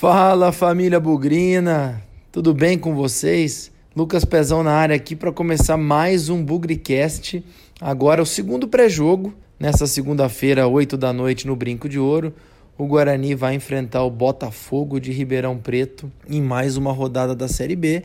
Fala família Bugrina, tudo bem com vocês? Lucas Pezão na área aqui para começar mais um Bugricast. Agora o segundo pré-jogo, nessa segunda-feira, 8 da noite, no Brinco de Ouro. O Guarani vai enfrentar o Botafogo de Ribeirão Preto em mais uma rodada da Série B,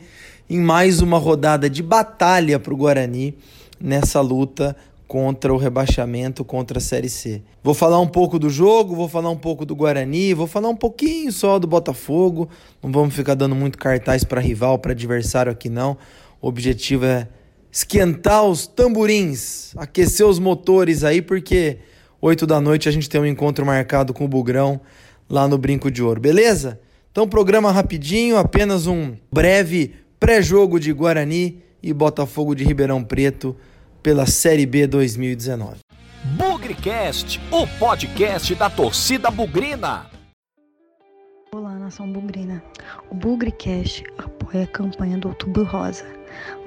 em mais uma rodada de batalha para o Guarani nessa luta contra o rebaixamento, contra a Série C. Vou falar um pouco do jogo, vou falar um pouco do Guarani, vou falar um pouquinho só do Botafogo. Não vamos ficar dando muito cartaz para rival, para adversário aqui não. O objetivo é esquentar os tamborins, aquecer os motores aí, porque 8 da noite a gente tem um encontro marcado com o Bugrão lá no Brinco de Ouro, beleza? Então, programa rapidinho, apenas um breve pré-jogo de Guarani e Botafogo de Ribeirão Preto pela Série B 2019. Bugrecast, o podcast da torcida bugrina. Olá, nação bugrina. O Bugrecast apoia a campanha do Outubro Rosa.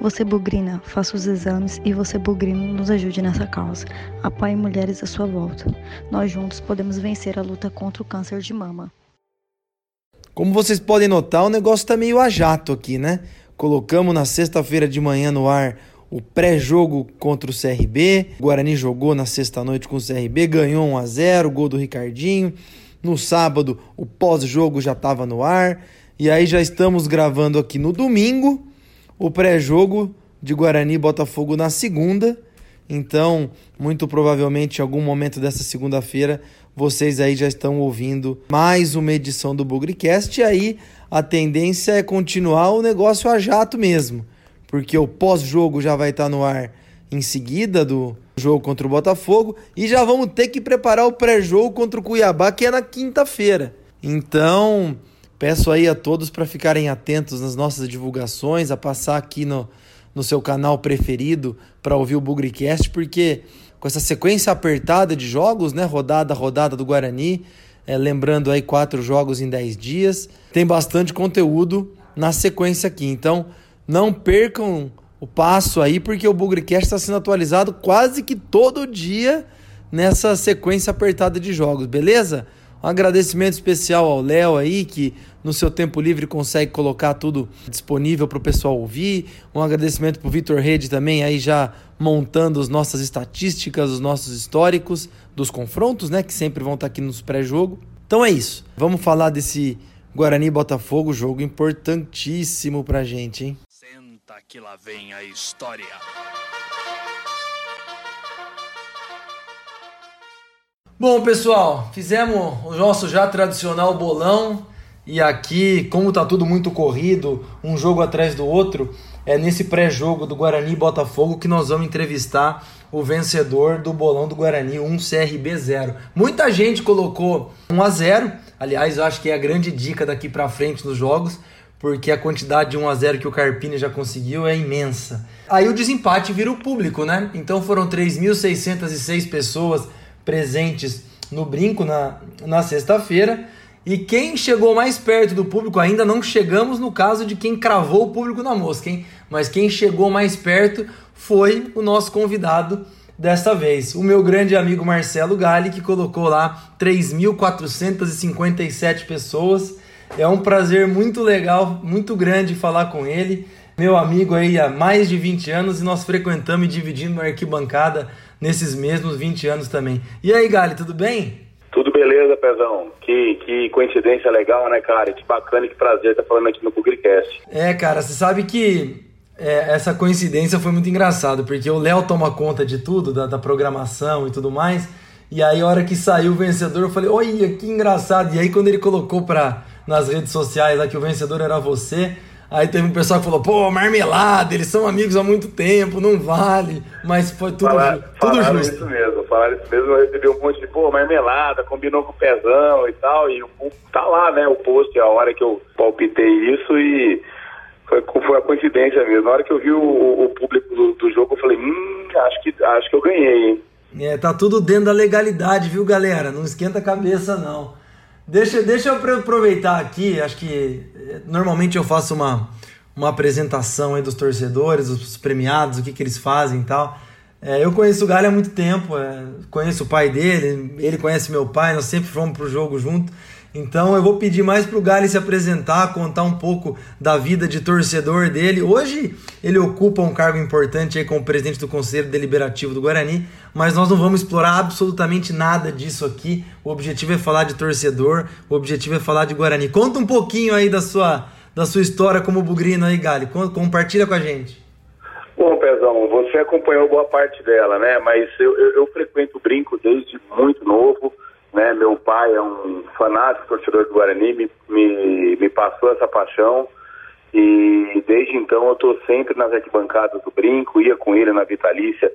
Você bugrina, faça os exames e você bugrino nos ajude nessa causa. Apoie mulheres à sua volta. Nós juntos podemos vencer a luta contra o câncer de mama. Como vocês podem notar, o negócio tá meio a jato aqui, né? Colocamos na sexta-feira de manhã no ar o pré-jogo contra o CRB. O Guarani jogou na sexta-noite com o CRB, ganhou 1 a 0 gol do Ricardinho. No sábado, o pós-jogo já estava no ar. E aí já estamos gravando aqui no domingo o pré-jogo de Guarani e Botafogo na segunda. Então, muito provavelmente em algum momento dessa segunda-feira, vocês aí já estão ouvindo mais uma edição do Bugrecast. E aí a tendência é continuar o negócio a jato mesmo porque o pós-jogo já vai estar no ar em seguida do jogo contra o Botafogo e já vamos ter que preparar o pré-jogo contra o Cuiabá, que é na quinta-feira. Então, peço aí a todos para ficarem atentos nas nossas divulgações, a passar aqui no, no seu canal preferido para ouvir o Bugricast, porque com essa sequência apertada de jogos, né, rodada rodada do Guarani, é, lembrando aí quatro jogos em dez dias, tem bastante conteúdo na sequência aqui. Então, não percam o passo aí, porque o Bugrecast está sendo atualizado quase que todo dia nessa sequência apertada de jogos, beleza? Um agradecimento especial ao Léo aí, que no seu tempo livre consegue colocar tudo disponível para o pessoal ouvir. Um agradecimento para o Vitor Rede também, aí já montando as nossas estatísticas, os nossos históricos dos confrontos, né? Que sempre vão estar tá aqui nos pré-jogo. Então é isso. Vamos falar desse Guarani Botafogo, jogo importantíssimo pra gente, hein? Que lá vem a história. Bom, pessoal, fizemos o nosso já tradicional bolão e aqui, como tá tudo muito corrido, um jogo atrás do outro, é nesse pré-jogo do Guarani Botafogo que nós vamos entrevistar o vencedor do bolão do Guarani 1 CRB 0. Muita gente colocou 1 a 0. Aliás, eu acho que é a grande dica daqui para frente nos jogos porque a quantidade de 1 a 0 que o Carpini já conseguiu é imensa. Aí o desempate vira o público, né? Então foram 3.606 pessoas presentes no brinco na, na sexta-feira. E quem chegou mais perto do público, ainda não chegamos no caso de quem cravou o público na mosca, hein? Mas quem chegou mais perto foi o nosso convidado desta vez, o meu grande amigo Marcelo Gali, que colocou lá 3.457 pessoas. É um prazer muito legal, muito grande falar com ele. Meu amigo aí há mais de 20 anos e nós frequentamos e dividimos a arquibancada nesses mesmos 20 anos também. E aí, Gali, tudo bem? Tudo beleza, Pezão. Que, que coincidência legal, né, cara? Que bacana, que prazer estar falando aqui no Bugrecast. É, cara, você sabe que é, essa coincidência foi muito engraçada, porque o Léo toma conta de tudo, da, da programação e tudo mais. E aí, a hora que saiu o vencedor, eu falei, olha, que engraçado. E aí, quando ele colocou pra nas redes sociais lá que o vencedor era você. Aí teve um pessoal que falou, pô, marmelada, eles são amigos há muito tempo, não vale. Mas foi tudo, Falar, tudo justo. isso mesmo, falaram isso mesmo, eu recebi um monte de, pô, marmelada, combinou com o pezão e tal. E o, tá lá, né, o post, a hora que eu palpitei isso e foi, foi a coincidência mesmo. Na hora que eu vi o, o público do, do, jogo, eu falei, hum, acho que, acho que eu ganhei, hein. É, tá tudo dentro da legalidade, viu, galera? Não esquenta a cabeça, não. Deixa, deixa eu aproveitar aqui, acho que eh, normalmente eu faço uma, uma apresentação aí dos torcedores, dos premiados, o que, que eles fazem e tal. É, eu conheço o Galho há muito tempo, é, conheço o pai dele, ele conhece meu pai, nós sempre fomos pro jogo junto. Então eu vou pedir mais para o Gali se apresentar, contar um pouco da vida de torcedor dele. Hoje ele ocupa um cargo importante aí como presidente do Conselho Deliberativo do Guarani, mas nós não vamos explorar absolutamente nada disso aqui. O objetivo é falar de torcedor, o objetivo é falar de Guarani. Conta um pouquinho aí da sua, da sua história como bugrino aí, Gali. Compartilha com a gente. Bom, Pezão, você acompanhou boa parte dela, né? Mas eu, eu, eu frequento o brinco desde muito novo. Né? Meu pai é um fanático torcedor do Guarani, me, me, me passou essa paixão. E desde então eu estou sempre nas arquibancadas do brinco, ia com ele na Vitalícia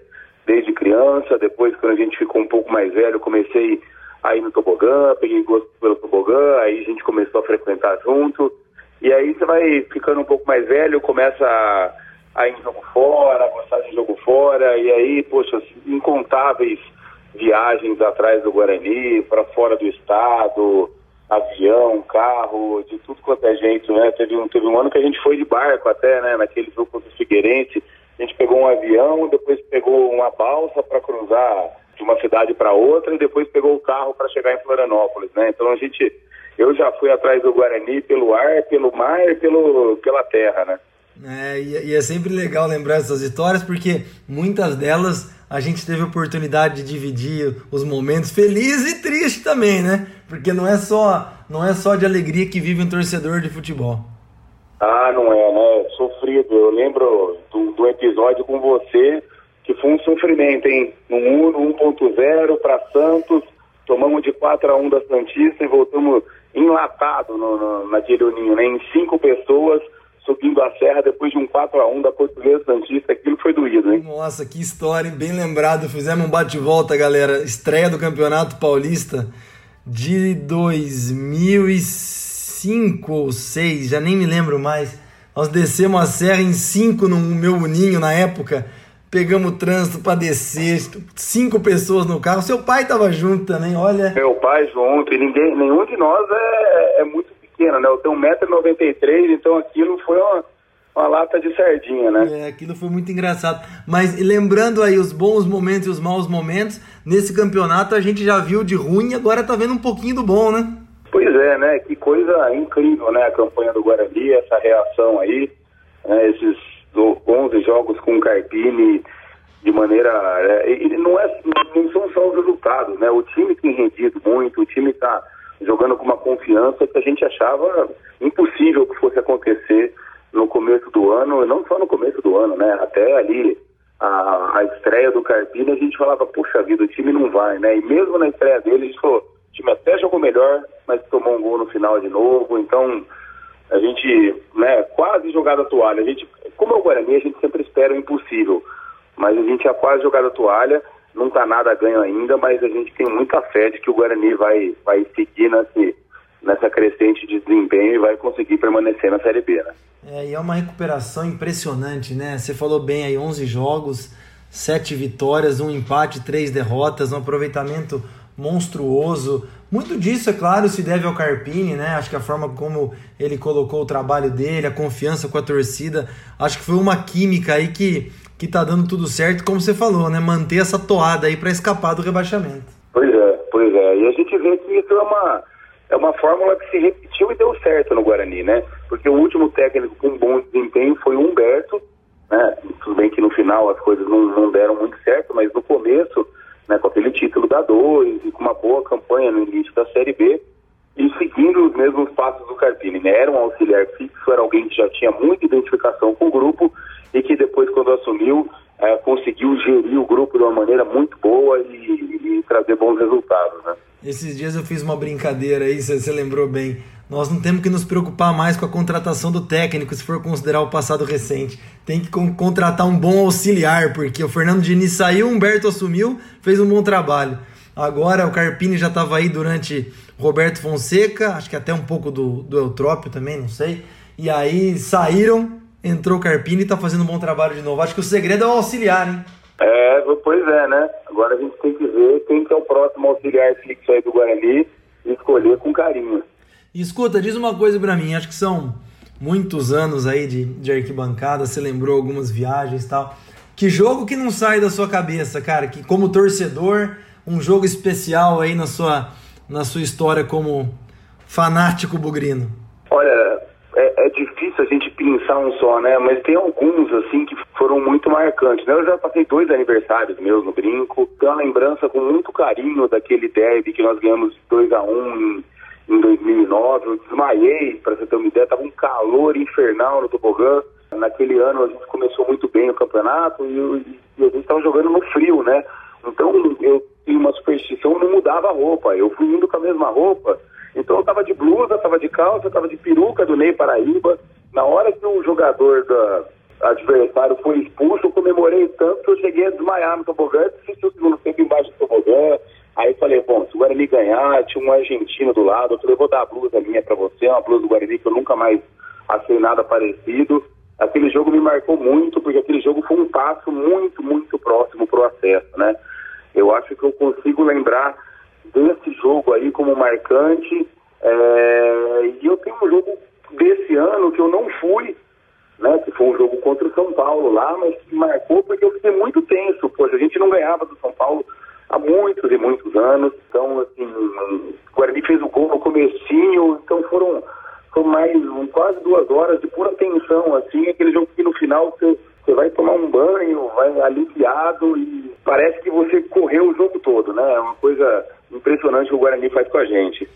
desde criança. Depois, quando a gente ficou um pouco mais velho, comecei a ir no tobogã, peguei gosto pelo tobogã, aí a gente começou a frequentar junto. E aí você vai ficando um pouco mais velho, começa a, a ir em jogo fora, a gostar de jogo fora, e aí, poxa, incontáveis viagens atrás do Guarani, para fora do estado, avião, carro, de tudo quanto é gente, né? Teve um, teve um ano que a gente foi de barco até, né? Naquele jogo contra o Figueirense, a gente pegou um avião, depois pegou uma balsa para cruzar de uma cidade para outra e depois pegou o carro para chegar em Florianópolis, né? Então a gente, eu já fui atrás do Guarani pelo ar, pelo mar e pelo, pela terra, né? É, e é sempre legal lembrar essas histórias porque muitas delas a gente teve a oportunidade de dividir os momentos felizes e tristes também, né? Porque não é só não é só de alegria que vive um torcedor de futebol. Ah, não é, né? Sofrido. Eu lembro do, do episódio com você que foi um sofrimento, hein? No Uno 1.0 para Santos, tomamos de 4 a 1 da Santista e voltamos enlatado no, no, naquele uninho, né? Em cinco pessoas subindo a serra depois de um 4 a 1 da Portuguesa Santista, aquilo foi doído, hein? Nossa, que história, bem lembrado. Fizemos um bate-volta, galera. Estreia do Campeonato Paulista de 2005 ou 6, já nem me lembro mais. Nós descemos a serra em 5 no meu uninho na época. Pegamos o trânsito para descer, cinco pessoas no carro. Seu pai estava junto também, olha. Meu pai junto, e ninguém, nenhum de nós é, é muito pequena, né? Eu tenho 1,93m, então aquilo foi uma, uma lata de sardinha, né? É, aquilo foi muito engraçado. Mas lembrando aí os bons momentos e os maus momentos, nesse campeonato a gente já viu de ruim e agora tá vendo um pouquinho do bom, né? Pois é, né? Que coisa incrível, né? A campanha do Guarani, essa reação aí, né? esses 11 jogos com o Carpini de maneira. É, e não, é, não são só os resultados, né? O time tem rendido muito, o time está jogando com uma confiança que a gente achava impossível que fosse acontecer no começo do ano, não só no começo do ano, né? Até ali a, a estreia do Carpini, a gente falava, puxa vida, o time não vai, né? E mesmo na estreia dele, a gente falou, o time até jogou melhor, mas tomou um gol no final de novo, então a gente, né, quase jogada a toalha. A gente, como é o Guarani, a gente sempre espera o impossível, mas a gente já quase jogado a toalha não está nada ganho ainda, mas a gente tem muita fé de que o Guarani vai, vai seguir nesse, nessa crescente de desempenho e vai conseguir permanecer na Série B. Né? É, e é uma recuperação impressionante, né? Você falou bem aí, 11 jogos, 7 vitórias, um empate, 3 derrotas, um aproveitamento monstruoso. Muito disso, é claro, se deve ao Carpini, né? Acho que a forma como ele colocou o trabalho dele, a confiança com a torcida, acho que foi uma química aí que que tá dando tudo certo, como você falou, né? Manter essa toada aí para escapar do rebaixamento. Pois é, pois é. E a gente vê que isso é uma, é uma fórmula que se repetiu e deu certo no Guarani, né? Porque o último técnico com bom desempenho foi o Humberto, né? Tudo bem que no final as coisas não, não deram muito certo, mas no começo, né, com aquele título da 2 e com uma boa campanha no início da Série B, e seguindo os mesmos passos do Carpini, né? Era um auxiliar fixo, era alguém que já tinha muita identificação com o grupo e que depois, quando assumiu, é, conseguiu gerir o grupo de uma maneira muito boa e, e, trazer bons resultados. Né? Esses dias eu fiz uma brincadeira aí, você lembrou bem. Nós não temos que nos preocupar mais com a contratação do técnico, se for considerar o passado recente. Tem que con contratar um bom auxiliar, porque o Fernando Diniz saiu, o Humberto assumiu, fez um bom trabalho. Agora o Carpini já estava aí durante Roberto Fonseca, acho que até um pouco do, do Eutrópio também, não sei. E aí saíram, entrou o Carpini e tá fazendo um bom trabalho de novo. Acho que o segredo é o auxiliar, hein? É, pois é, né? Agora a gente tem que ver quem que é o próximo auxiliar fixo aí do Guarani e escolher com carinho. E escuta, diz uma coisa para mim, acho que são muitos anos aí de, de arquibancada, você lembrou algumas viagens e tal. Que jogo que não sai da sua cabeça, cara? Que como torcedor, um jogo especial aí na sua, na sua história como fanático bugrino? Difícil a gente pensar um só, né? Mas tem alguns, assim, que foram muito marcantes. Né? Eu já passei dois aniversários meus no Brinco. Tenho uma lembrança com muito carinho daquele derby que nós ganhamos 2 a 1 um em, em 2009. Eu desmaiei, para você ter uma ideia. Tava um calor infernal no tobogã. Naquele ano a gente começou muito bem o campeonato e, e, a gente estava jogando no frio, né? Então eu tinha uma superstição, não mudava a roupa. Eu fui indo com a mesma roupa então eu estava de blusa, estava de calça, estava de peruca do Ney Paraíba. Na hora que o jogador da adversário foi expulso, eu comemorei tanto que eu cheguei a desmaiar no tobogã, assisti o segundo tempo embaixo do tobogã. Aí falei, bom, se o Guarani ganhar, tinha um argentino do lado, eu falei, vou dar a blusa minha para você, uma blusa do Guarani que eu nunca mais achei nada parecido. Aquele jogo me marcou muito, porque aquele jogo foi um passo muito, muito próximo para o acesso, né? Eu acho que eu consigo lembrar desse jogo aí como marcante. É, e eu tenho um jogo desse ano que eu não fui, né? Que foi um jogo contra o São Paulo lá, mas que marcou porque eu fiquei muito tenso. Poxa, a gente não ganhava do São Paulo há muitos e muitos anos. Então, assim, o Guarani fez o gol no comecinho, então foram, foram mais quase duas horas de pura tensão, assim, aquele jogo que no final você, você vai tomar um banho, vai aliviado e parece que você correu o jogo todo, né? É uma coisa impressionante que o Guarani faz com a gente.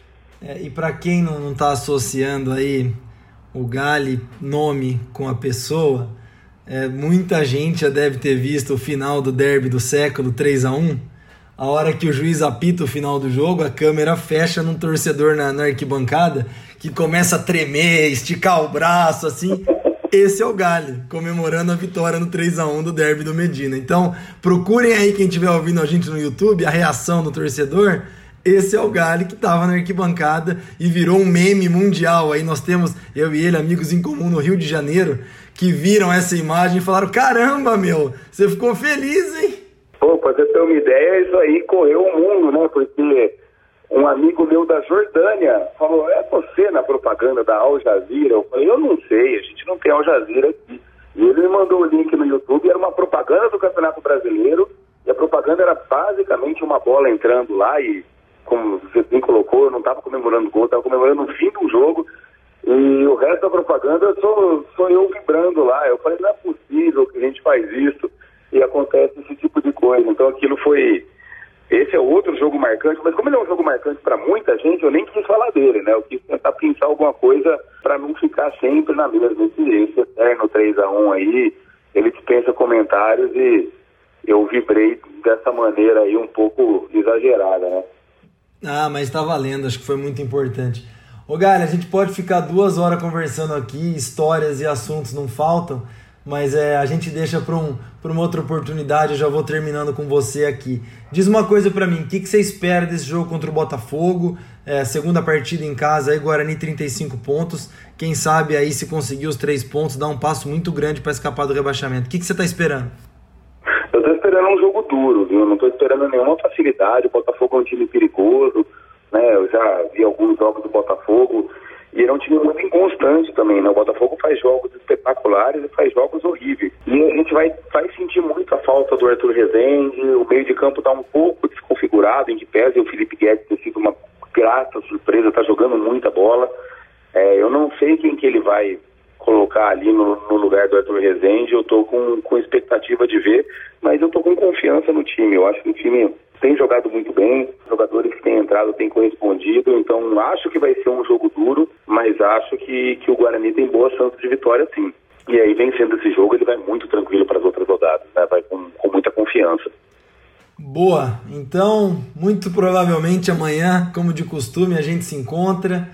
É, e para quem não está associando aí o Gali nome com a pessoa, é, muita gente já deve ter visto o final do derby do século 3 a 1 a hora que o juiz apita o final do jogo, a câmera fecha num torcedor na, na arquibancada que começa a tremer, esticar o braço, assim. Esse é o Gali, comemorando a vitória no 3 a 1 do derby do Medina. Então, procurem aí quem estiver ouvindo a gente no YouTube, a reação do torcedor. Esse é o Gali que estava na arquibancada e virou um meme mundial. Aí nós temos, eu e ele, amigos em comum no Rio de Janeiro, que viram essa imagem e falaram: caramba, meu, você ficou feliz, hein? Pô, pra você ter uma ideia, isso aí correu o mundo, né? Porque um amigo meu da Jordânia falou, é você na propaganda da Al Jazeera? Eu falei, eu não sei, a gente não tem Al Jazeera aqui. E ele me mandou o link no YouTube, era uma propaganda do Campeonato Brasileiro, e a propaganda era basicamente uma bola entrando lá, e como você bem colocou, eu não estava comemorando o gol, estava comemorando o fim do jogo, e o resto da propaganda sou, sou eu vibrando lá. Eu falei, não é possível que a gente faz isso e acontece esse tipo de coisa. Então aquilo foi. Esse é outro jogo marcante, mas como ele é um jogo marcante para muita gente, eu nem quis falar dele, né? Eu quis tentar pensar alguma coisa para não ficar sempre na mesma. Esse, esse eterno 3x1 aí, ele dispensa comentários e eu vibrei dessa maneira aí um pouco exagerada, né? Ah, mas tá valendo, acho que foi muito importante. Ô Galha, a gente pode ficar duas horas conversando aqui, histórias e assuntos não faltam, mas é, a gente deixa para um, uma outra oportunidade. Eu já vou terminando com você aqui. Diz uma coisa para mim: o que, que você espera desse jogo contra o Botafogo? É, segunda partida em casa, aí Guarani 35 pontos. Quem sabe aí, se conseguir os três pontos, dá um passo muito grande para escapar do rebaixamento. O que, que você está esperando? Eu estou esperando um jogo duro, viu? Não estou esperando nenhuma facilidade. O Botafogo é um time perigoso, né? Eu já vi alguns jogos do Botafogo. E ele é um time muito inconstante também, né? O Botafogo faz jogos espetaculares e faz jogos horríveis. E a gente vai, vai sentir muito a falta do Arthur Rezende, o meio de campo está um pouco desconfigurado, em que pese o Felipe Guedes ter sido uma grata surpresa, está jogando muita bola. É, eu não sei quem que ele vai colocar ali no, no lugar do Arthur Rezende, eu estou com, com expectativa de ver, mas eu estou com confiança no time. Eu acho que o time tem jogado muito bem, jogadores que têm entrado têm correspondido, então acho que vai ser um jogo duro, mas acho que, que o Guarani tem boa chance de vitória sim. E aí, vencendo esse jogo, ele vai muito tranquilo para as outras rodadas, né? vai com, com muita confiança. Boa, então muito provavelmente amanhã, como de costume, a gente se encontra,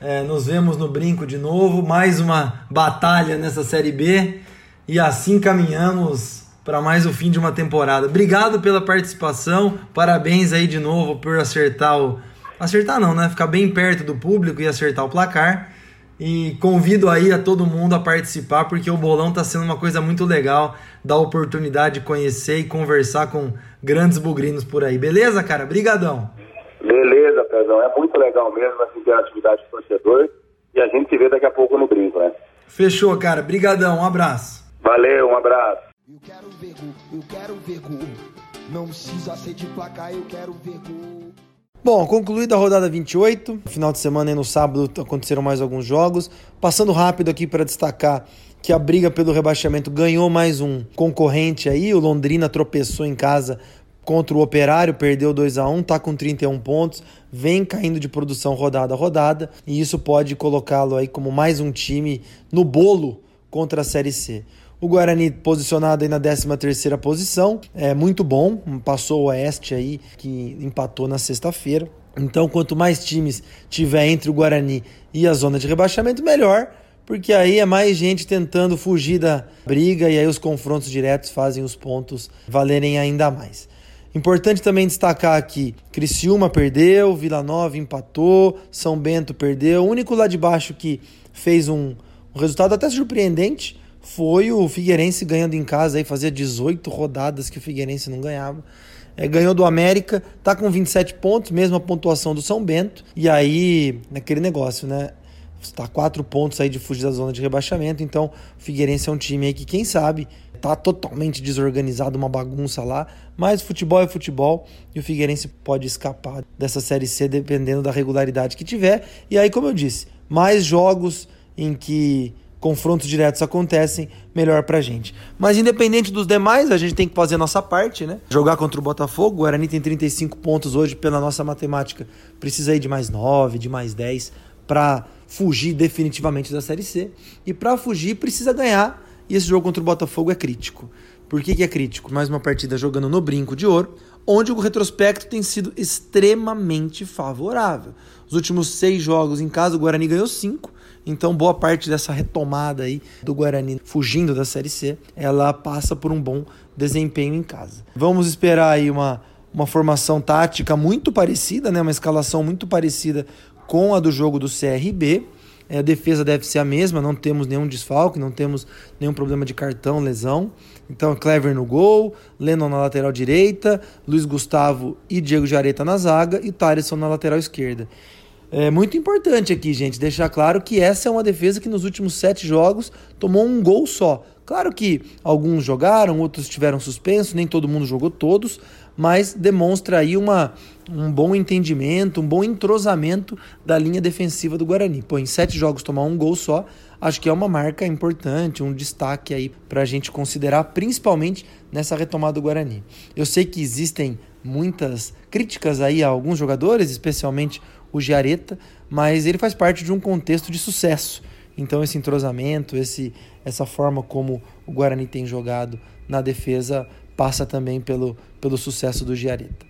é, nos vemos no Brinco de novo, mais uma batalha nessa Série B e assim caminhamos para mais o fim de uma temporada. Obrigado pela participação, parabéns aí de novo por acertar o. Acertar não, né? Ficar bem perto do público e acertar o placar. E convido aí a todo mundo a participar, porque o bolão está sendo uma coisa muito legal, dá oportunidade de conhecer e conversar com grandes bugrinos por aí. Beleza, cara? Brigadão. Beleza, Pezão. É muito legal mesmo essa interatividade com o torcedor. E a gente se vê daqui a pouco no brinco, né? Fechou, cara. Brigadão. Um abraço. Valeu, um abraço. Eu quero ver gol, eu quero ver gol. Não precisa ser de placar, eu quero ver gol. Bom, concluída a rodada 28, final de semana e no sábado aconteceram mais alguns jogos. Passando rápido aqui para destacar que a briga pelo rebaixamento ganhou mais um concorrente aí, o Londrina tropeçou em casa contra o Operário, perdeu 2 a 1 tá com 31 pontos, vem caindo de produção rodada a rodada, e isso pode colocá-lo aí como mais um time no bolo contra a Série C. O Guarani posicionado aí na 13ª posição, é muito bom, passou o Oeste aí que empatou na sexta-feira. Então, quanto mais times tiver entre o Guarani e a zona de rebaixamento, melhor, porque aí é mais gente tentando fugir da briga e aí os confrontos diretos fazem os pontos valerem ainda mais. Importante também destacar aqui: Criciúma perdeu, Vila Nova empatou, São Bento perdeu. O único lá de baixo que fez um, um resultado até surpreendente foi o Figueirense ganhando em casa aí, fazia 18 rodadas que o Figueirense não ganhava. É, ganhou do América, tá com 27 pontos, mesma pontuação do São Bento. E aí, naquele negócio, né? Está quatro pontos aí de fugir da zona de rebaixamento. Então, o Figueirense é um time aí que, quem sabe, tá totalmente desorganizado, uma bagunça lá. Mas futebol é futebol e o Figueirense pode escapar dessa Série C dependendo da regularidade que tiver. E aí, como eu disse, mais jogos em que confrontos diretos acontecem, melhor pra gente. Mas independente dos demais, a gente tem que fazer a nossa parte, né? Jogar contra o Botafogo, o Guarani tem 35 pontos hoje pela nossa matemática. Precisa aí de mais 9, de mais 10 para fugir definitivamente da Série C. E para fugir precisa ganhar, e esse jogo contra o Botafogo é crítico. Por que, que é crítico? Mais uma partida jogando no brinco de ouro, onde o retrospecto tem sido extremamente favorável. Os últimos seis jogos em casa, o Guarani ganhou cinco, então, boa parte dessa retomada aí do Guarani fugindo da Série C, ela passa por um bom desempenho em casa. Vamos esperar aí uma, uma formação tática muito parecida, né? uma escalação muito parecida com a do jogo do CRB. É, a defesa deve ser a mesma, não temos nenhum desfalque, não temos nenhum problema de cartão, lesão. Então, Clever no gol, Lennon na lateral direita, Luiz Gustavo e Diego Jareta na zaga e Tarisson na lateral esquerda. É muito importante aqui, gente, deixar claro que essa é uma defesa que nos últimos sete jogos tomou um gol só. Claro que alguns jogaram, outros tiveram suspenso, nem todo mundo jogou todos, mas demonstra aí uma, um bom entendimento, um bom entrosamento da linha defensiva do Guarani. Pô, em sete jogos tomar um gol só, acho que é uma marca importante, um destaque aí para a gente considerar, principalmente nessa retomada do Guarani. Eu sei que existem muitas críticas aí a alguns jogadores, especialmente o Giareta, mas ele faz parte de um contexto de sucesso. Então esse entrosamento, esse, essa forma como o Guarani tem jogado na defesa passa também pelo, pelo sucesso do Giareta.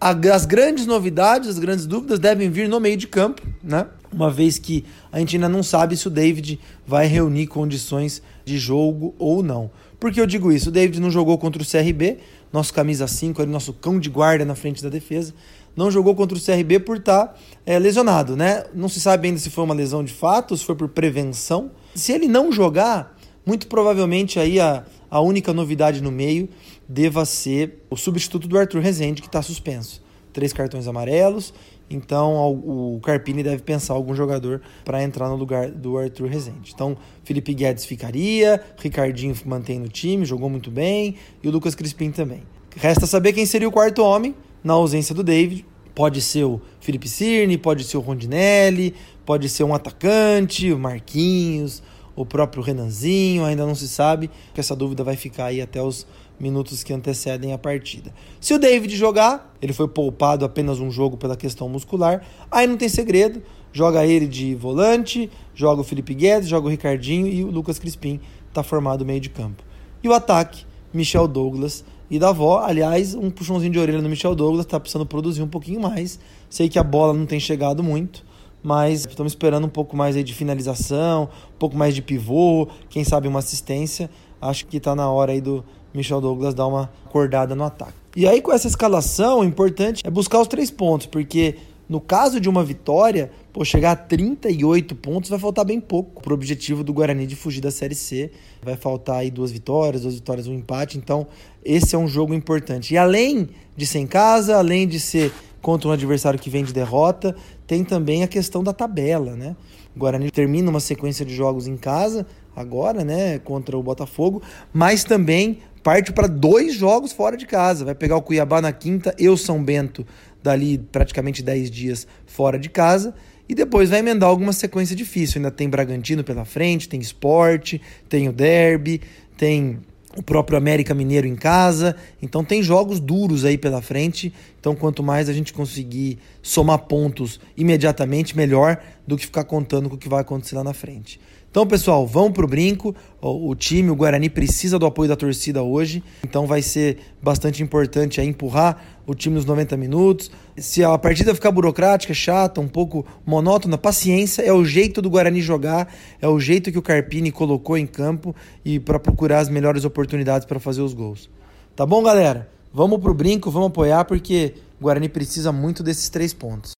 As grandes novidades, as grandes dúvidas devem vir no meio de campo, né? Uma vez que a gente ainda não sabe se o David vai reunir condições de jogo ou não. Por que eu digo isso? O David não jogou contra o CRB, nosso camisa 5, nosso cão de guarda na frente da defesa não jogou contra o CRB por estar tá, é, lesionado, né? Não se sabe ainda se foi uma lesão de fato, se foi por prevenção. Se ele não jogar, muito provavelmente aí a, a única novidade no meio deva ser o substituto do Arthur Rezende, que está suspenso. Três cartões amarelos, então o Carpini deve pensar algum jogador para entrar no lugar do Arthur Rezende. Então Felipe Guedes ficaria, Ricardinho mantém no time, jogou muito bem, e o Lucas Crispim também. Resta saber quem seria o quarto homem na ausência do David. Pode ser o Felipe Cirne, pode ser o Rondinelli, pode ser um atacante, o Marquinhos, o próprio Renanzinho, ainda não se sabe, que essa dúvida vai ficar aí até os minutos que antecedem a partida. Se o David jogar, ele foi poupado apenas um jogo pela questão muscular, aí não tem segredo, joga ele de volante, joga o Felipe Guedes, joga o Ricardinho e o Lucas Crispim está formado meio de campo. E o ataque, Michel Douglas e da avó. Aliás, um puxãozinho de orelha no Michel Douglas, tá precisando produzir um pouquinho mais. Sei que a bola não tem chegado muito, mas estamos esperando um pouco mais aí de finalização, um pouco mais de pivô, quem sabe uma assistência. Acho que está na hora aí do Michel Douglas dar uma acordada no ataque. E aí, com essa escalação, o importante é buscar os três pontos, porque no caso de uma vitória, pô, chegar a 38 pontos vai faltar bem pouco para o objetivo do Guarani de fugir da Série C. Vai faltar aí duas vitórias, duas vitórias, um empate. Então, esse é um jogo importante. E além de ser em casa, além de ser contra um adversário que vem de derrota, tem também a questão da tabela, né? O Guarani termina uma sequência de jogos em casa agora, né, contra o Botafogo, mas também parte para dois jogos fora de casa. Vai pegar o Cuiabá na quinta e o São Bento dali praticamente 10 dias fora de casa. E depois vai emendar alguma sequência difícil. Ainda tem Bragantino pela frente, tem esporte, tem o derby, tem o próprio América Mineiro em casa. Então tem jogos duros aí pela frente. Então quanto mais a gente conseguir somar pontos imediatamente, melhor do que ficar contando com o que vai acontecer lá na frente. Então, pessoal, vão pro brinco. O, time, o Guarani, precisa do apoio da torcida hoje. Então vai ser bastante importante aí empurrar o time nos 90 minutos. Se a partida ficar burocrática, chata, um pouco monótona, paciência, é o jeito do Guarani jogar, é o jeito que o Carpini colocou em campo e para procurar as melhores oportunidades para fazer os gols. Tá bom, galera? Vamos pro brinco, vamos apoiar porque o Guarani precisa muito desses três pontos.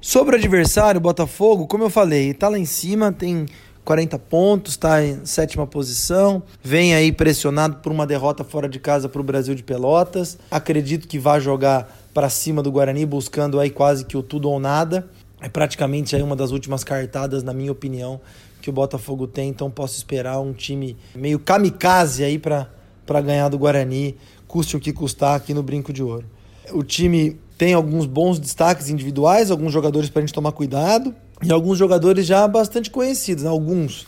Sobre o adversário, Botafogo, como eu falei, tá lá em cima, tem 40 pontos, está em sétima posição. Vem aí pressionado por uma derrota fora de casa para o Brasil de Pelotas. Acredito que vai jogar para cima do Guarani, buscando aí quase que o tudo ou nada. É praticamente aí uma das últimas cartadas, na minha opinião, que o Botafogo tem. Então posso esperar um time meio kamikaze aí para ganhar do Guarani, custe o que custar aqui no Brinco de Ouro. O time tem alguns bons destaques individuais, alguns jogadores para a gente tomar cuidado e alguns jogadores já bastante conhecidos, né? alguns.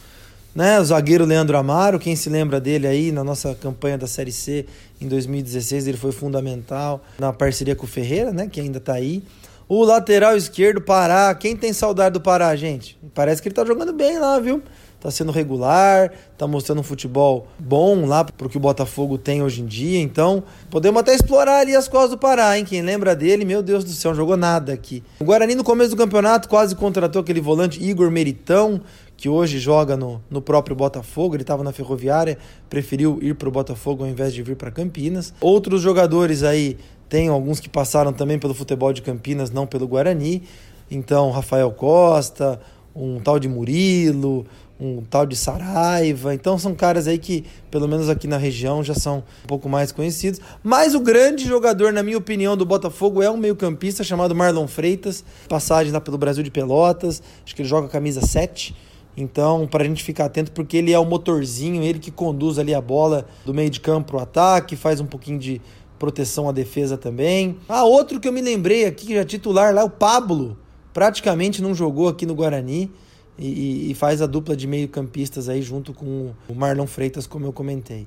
Né? O zagueiro Leandro Amaro, quem se lembra dele aí na nossa campanha da Série C em 2016, ele foi fundamental na parceria com o Ferreira, né? que ainda está aí. O lateral esquerdo, Pará. Quem tem saudade do Pará, gente? Parece que ele tá jogando bem lá, viu? Tá sendo regular, tá mostrando um futebol bom lá pro que o Botafogo tem hoje em dia. Então, podemos até explorar ali as costas do Pará, hein? Quem lembra dele, meu Deus do céu, jogou nada aqui. O Guarani no começo do campeonato quase contratou aquele volante Igor Meritão, que hoje joga no, no próprio Botafogo, ele estava na Ferroviária, preferiu ir para o Botafogo ao invés de vir para Campinas. Outros jogadores aí, tem alguns que passaram também pelo futebol de Campinas, não pelo Guarani. Então, Rafael Costa, um tal de Murilo, um tal de Saraiva. Então são caras aí que, pelo menos aqui na região, já são um pouco mais conhecidos. Mas o grande jogador, na minha opinião, do Botafogo é um meio-campista chamado Marlon Freitas, passagem lá pelo Brasil de Pelotas. Acho que ele joga camisa 7. Então, para a gente ficar atento, porque ele é o motorzinho, ele que conduz ali a bola do meio de campo para o ataque, faz um pouquinho de proteção à defesa também. Ah, outro que eu me lembrei aqui, que já titular lá, o Pablo. Praticamente não jogou aqui no Guarani e, e faz a dupla de meio-campistas aí junto com o Marlon Freitas, como eu comentei.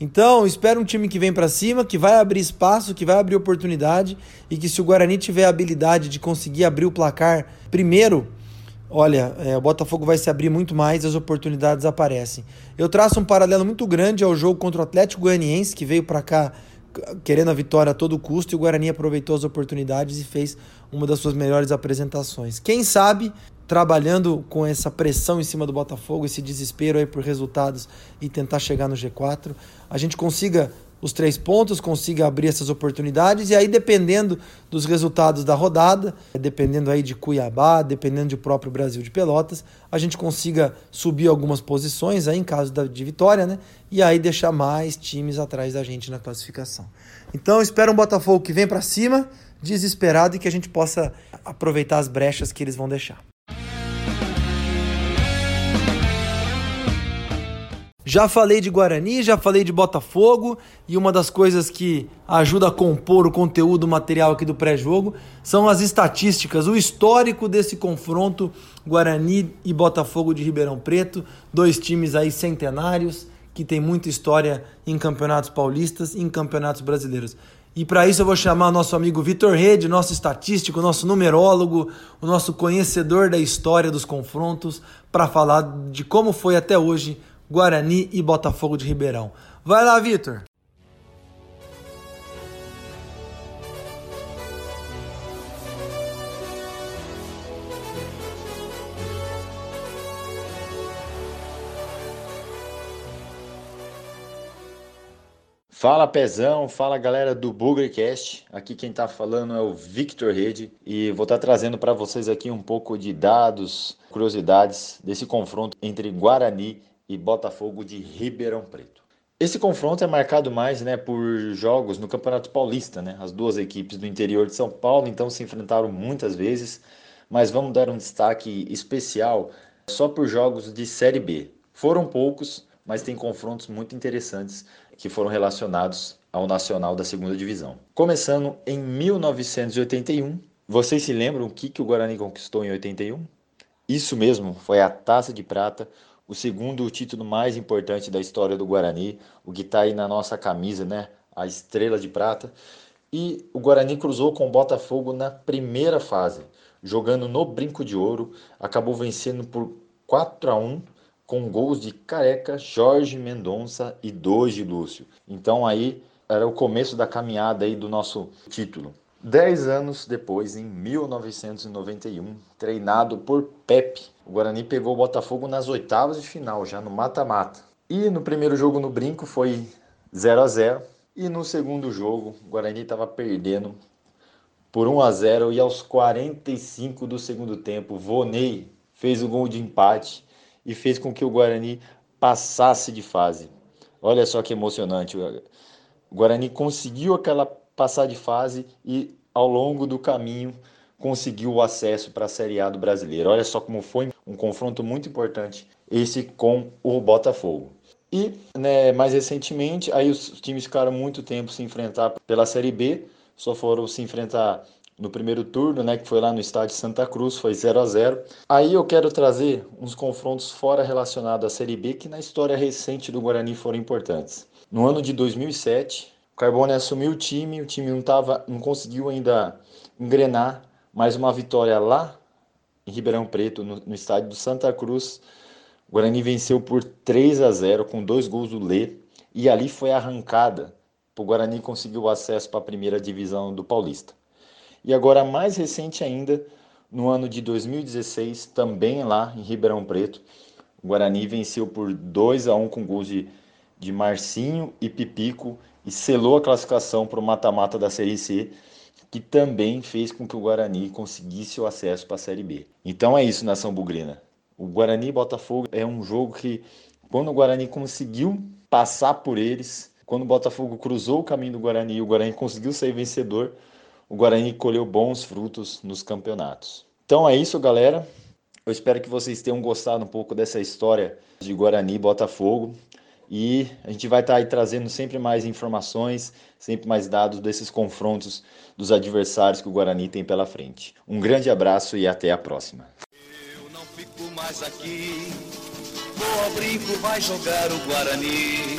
Então, espero um time que vem para cima, que vai abrir espaço, que vai abrir oportunidade e que se o Guarani tiver a habilidade de conseguir abrir o placar primeiro, olha, é, o Botafogo vai se abrir muito mais as oportunidades aparecem. Eu traço um paralelo muito grande ao jogo contra o Atlético Goianiense, que veio para cá querendo a vitória a todo custo e o Guarani aproveitou as oportunidades e fez uma das suas melhores apresentações. Quem sabe trabalhando com essa pressão em cima do Botafogo, esse desespero aí por resultados e tentar chegar no G4, a gente consiga os três pontos, consiga abrir essas oportunidades e aí dependendo dos resultados da rodada, dependendo aí de Cuiabá, dependendo do próprio Brasil de Pelotas, a gente consiga subir algumas posições aí em caso de vitória, né? E aí deixar mais times atrás da gente na classificação. Então espero um Botafogo que vem para cima, desesperado e que a gente possa aproveitar as brechas que eles vão deixar. Já falei de Guarani, já falei de Botafogo e uma das coisas que ajuda a compor o conteúdo material aqui do pré-jogo são as estatísticas, o histórico desse confronto Guarani e Botafogo de Ribeirão Preto, dois times aí centenários que tem muita história em campeonatos paulistas e em campeonatos brasileiros. E para isso eu vou chamar nosso amigo Vitor Rede, nosso estatístico, nosso numerólogo, o nosso conhecedor da história dos confrontos, para falar de como foi até hoje Guarani e Botafogo de Ribeirão. Vai lá, Vitor! Fala Pezão, fala galera do Bugrecast. Aqui quem está falando é o Victor Rede e vou estar tá trazendo para vocês aqui um pouco de dados, curiosidades desse confronto entre Guarani e Botafogo de Ribeirão Preto. Esse confronto é marcado mais né, por jogos no Campeonato Paulista. Né? As duas equipes do interior de São Paulo então se enfrentaram muitas vezes, mas vamos dar um destaque especial só por jogos de Série B. Foram poucos, mas tem confrontos muito interessantes que foram relacionados ao Nacional da Segunda Divisão. Começando em 1981, vocês se lembram o que, que o Guarani conquistou em 81? Isso mesmo, foi a Taça de Prata, o segundo título mais importante da história do Guarani, o que está aí na nossa camisa, né? A Estrela de Prata. E o Guarani cruzou com o Botafogo na primeira fase, jogando no Brinco de Ouro, acabou vencendo por 4 a 1 com gols de Careca, Jorge Mendonça e dois de Lúcio. Então aí era o começo da caminhada aí do nosso título. Dez anos depois, em 1991, treinado por Pepe, o Guarani pegou o Botafogo nas oitavas de final, já no mata-mata. E no primeiro jogo no Brinco foi 0 a 0 e no segundo jogo o Guarani estava perdendo por 1 a 0 e aos 45 do segundo tempo, Vonei fez o gol de empate e fez com que o Guarani passasse de fase. Olha só que emocionante. O Guarani conseguiu aquela passar de fase e ao longo do caminho conseguiu o acesso para a Série A do Brasileiro. Olha só como foi um confronto muito importante esse com o Botafogo. E né, mais recentemente, aí os times ficaram muito tempo se enfrentar pela Série B, só foram se enfrentar no primeiro turno, né, que foi lá no estádio Santa Cruz, foi 0 a 0. Aí eu quero trazer uns confrontos fora relacionados à Série B que na história recente do Guarani foram importantes. No ano de 2007, o Carbone assumiu o time, o time não tava, não conseguiu ainda engrenar, mas uma vitória lá em Ribeirão Preto, no, no estádio do Santa Cruz, o Guarani venceu por 3 a 0 com dois gols do Lê e ali foi arrancada. O Guarani conseguiu acesso para a primeira divisão do Paulista. E agora, mais recente ainda, no ano de 2016, também lá em Ribeirão Preto, o Guarani venceu por 2 a 1 com gols de, de Marcinho e Pipico e selou a classificação para o mata-mata da Série C, que também fez com que o Guarani conseguisse o acesso para a Série B. Então é isso, nação bugrina. O Guarani e Botafogo é um jogo que, quando o Guarani conseguiu passar por eles, quando o Botafogo cruzou o caminho do Guarani e o Guarani conseguiu ser vencedor, o Guarani colheu bons frutos nos campeonatos. Então é isso, galera. Eu espero que vocês tenham gostado um pouco dessa história de Guarani e Botafogo. E a gente vai estar aí trazendo sempre mais informações, sempre mais dados desses confrontos dos adversários que o Guarani tem pela frente. Um grande abraço e até a próxima fico mais aqui. Brinco, vai jogar o Guarani.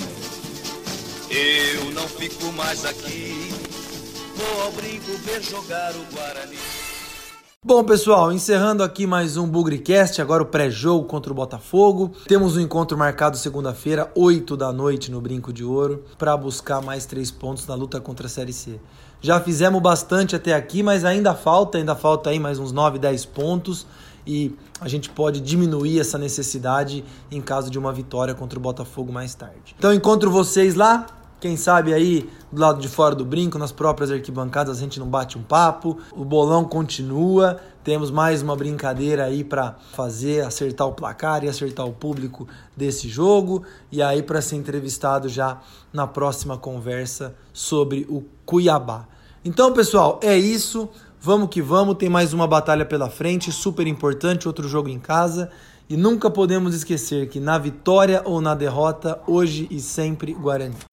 Eu não fico mais aqui. Brinco ver jogar o Guarani. Bom, pessoal, encerrando aqui mais um Bugrecast, agora o pré-jogo contra o Botafogo. Temos um encontro marcado segunda-feira, 8 da noite, no Brinco de Ouro, para buscar mais três pontos na luta contra a Série C. Já fizemos bastante até aqui, mas ainda falta, ainda falta aí mais uns 9, 10 pontos e a gente pode diminuir essa necessidade em caso de uma vitória contra o Botafogo mais tarde. Então encontro vocês lá, quem sabe aí do lado de fora do brinco, nas próprias arquibancadas a gente não bate um papo. O bolão continua, temos mais uma brincadeira aí para fazer, acertar o placar e acertar o público desse jogo e aí para ser entrevistado já na próxima conversa sobre o Cuiabá. Então, pessoal, é isso. Vamos que vamos, tem mais uma batalha pela frente, super importante, outro jogo em casa. E nunca podemos esquecer que na vitória ou na derrota, hoje e sempre Guarani.